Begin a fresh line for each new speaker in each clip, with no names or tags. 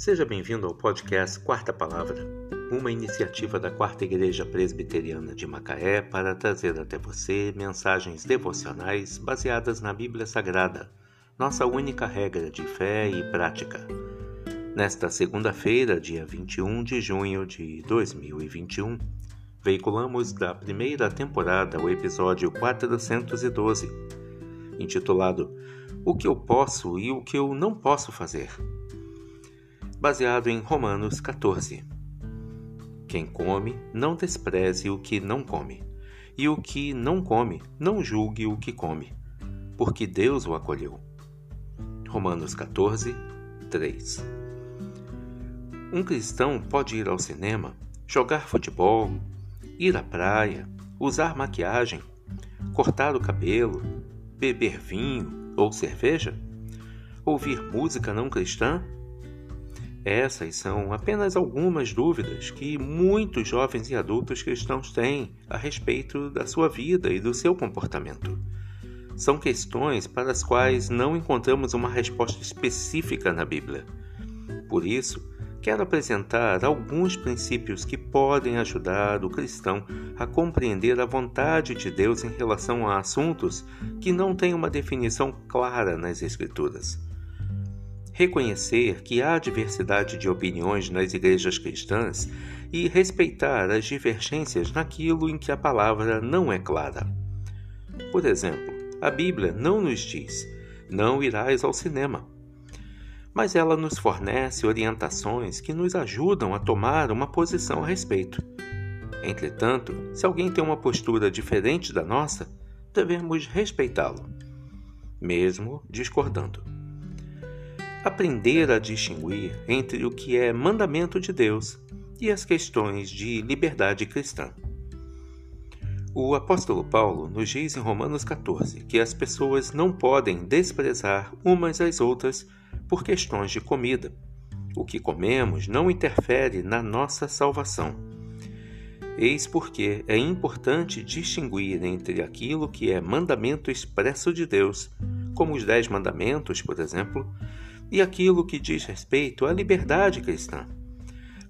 Seja bem-vindo ao podcast Quarta Palavra, uma iniciativa da Quarta Igreja Presbiteriana de Macaé para trazer até você mensagens devocionais baseadas na Bíblia Sagrada, nossa única regra de fé e prática. Nesta segunda-feira, dia 21 de junho de 2021, veiculamos da primeira temporada o episódio 412, intitulado O que eu posso e o que eu não posso fazer baseado em Romanos 14. Quem come, não despreze o que não come, e o que não come, não julgue o que come, porque Deus o acolheu. Romanos 14, 3. Um cristão pode ir ao cinema, jogar futebol, ir à praia, usar maquiagem, cortar o cabelo, beber vinho ou cerveja, ouvir música não cristã essas são apenas algumas dúvidas que muitos jovens e adultos cristãos têm a respeito da sua vida e do seu comportamento. São questões para as quais não encontramos uma resposta específica na Bíblia. Por isso, quero apresentar alguns princípios que podem ajudar o cristão a compreender a vontade de Deus em relação a assuntos que não têm uma definição clara nas Escrituras reconhecer que há diversidade de opiniões nas igrejas cristãs e respeitar as divergências naquilo em que a palavra não é clara. Por exemplo, a Bíblia não nos diz: não irás ao cinema. Mas ela nos fornece orientações que nos ajudam a tomar uma posição a respeito. Entretanto, se alguém tem uma postura diferente da nossa, devemos respeitá-lo, mesmo discordando aprender a distinguir entre o que é mandamento de Deus e as questões de liberdade cristã. O apóstolo Paulo nos diz em Romanos 14 que as pessoas não podem desprezar umas às outras por questões de comida. O que comemos não interfere na nossa salvação. Eis porque é importante distinguir entre aquilo que é mandamento expresso de Deus, como os Dez Mandamentos, por exemplo, e aquilo que diz respeito à liberdade cristã.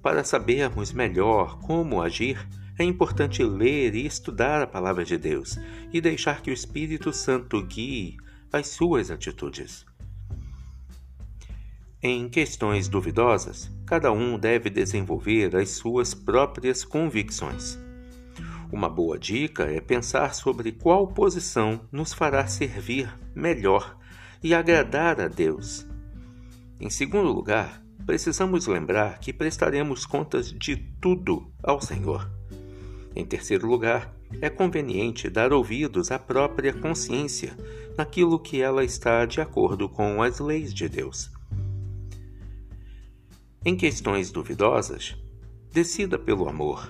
Para sabermos melhor como agir, é importante ler e estudar a palavra de Deus e deixar que o Espírito Santo guie as suas atitudes. Em questões duvidosas, cada um deve desenvolver as suas próprias convicções. Uma boa dica é pensar sobre qual posição nos fará servir melhor e agradar a Deus em segundo lugar, precisamos lembrar que prestaremos contas de tudo ao Senhor. Em terceiro lugar, é conveniente dar ouvidos à própria consciência naquilo que ela está de acordo com as leis de Deus. Em questões duvidosas, decida pelo amor.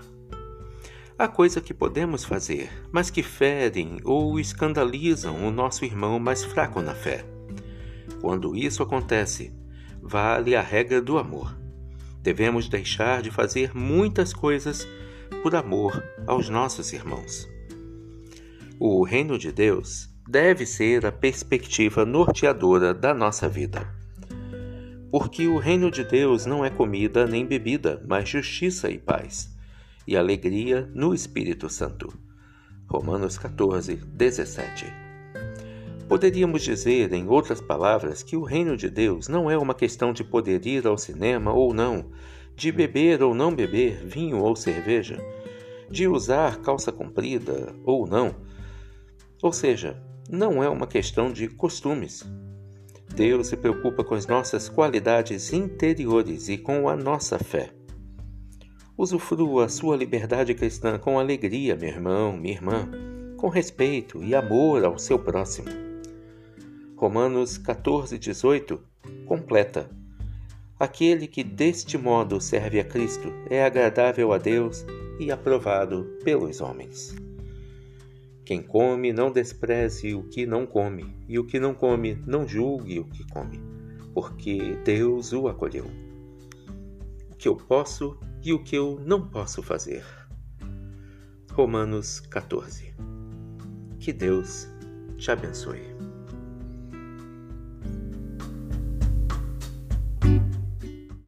Há coisa que podemos fazer, mas que ferem ou escandalizam o nosso irmão mais fraco na fé. Quando isso acontece, vale a regra do amor. Devemos deixar de fazer muitas coisas por amor aos nossos irmãos. O reino de Deus deve ser a perspectiva norteadora da nossa vida. Porque o reino de Deus não é comida nem bebida, mas justiça e paz, e alegria no Espírito Santo. Romanos 14, 17. Poderíamos dizer, em outras palavras, que o reino de Deus não é uma questão de poder ir ao cinema ou não, de beber ou não beber vinho ou cerveja, de usar calça comprida ou não. Ou seja, não é uma questão de costumes. Deus se preocupa com as nossas qualidades interiores e com a nossa fé. Usufrua a sua liberdade cristã com alegria, meu irmão, minha irmã, com respeito e amor ao seu próximo. Romanos 14, 18 completa: Aquele que deste modo serve a Cristo é agradável a Deus e aprovado pelos homens. Quem come, não despreze o que não come, e o que não come, não julgue o que come, porque Deus o acolheu. O que eu posso e o que eu não posso fazer. Romanos 14. Que Deus te abençoe.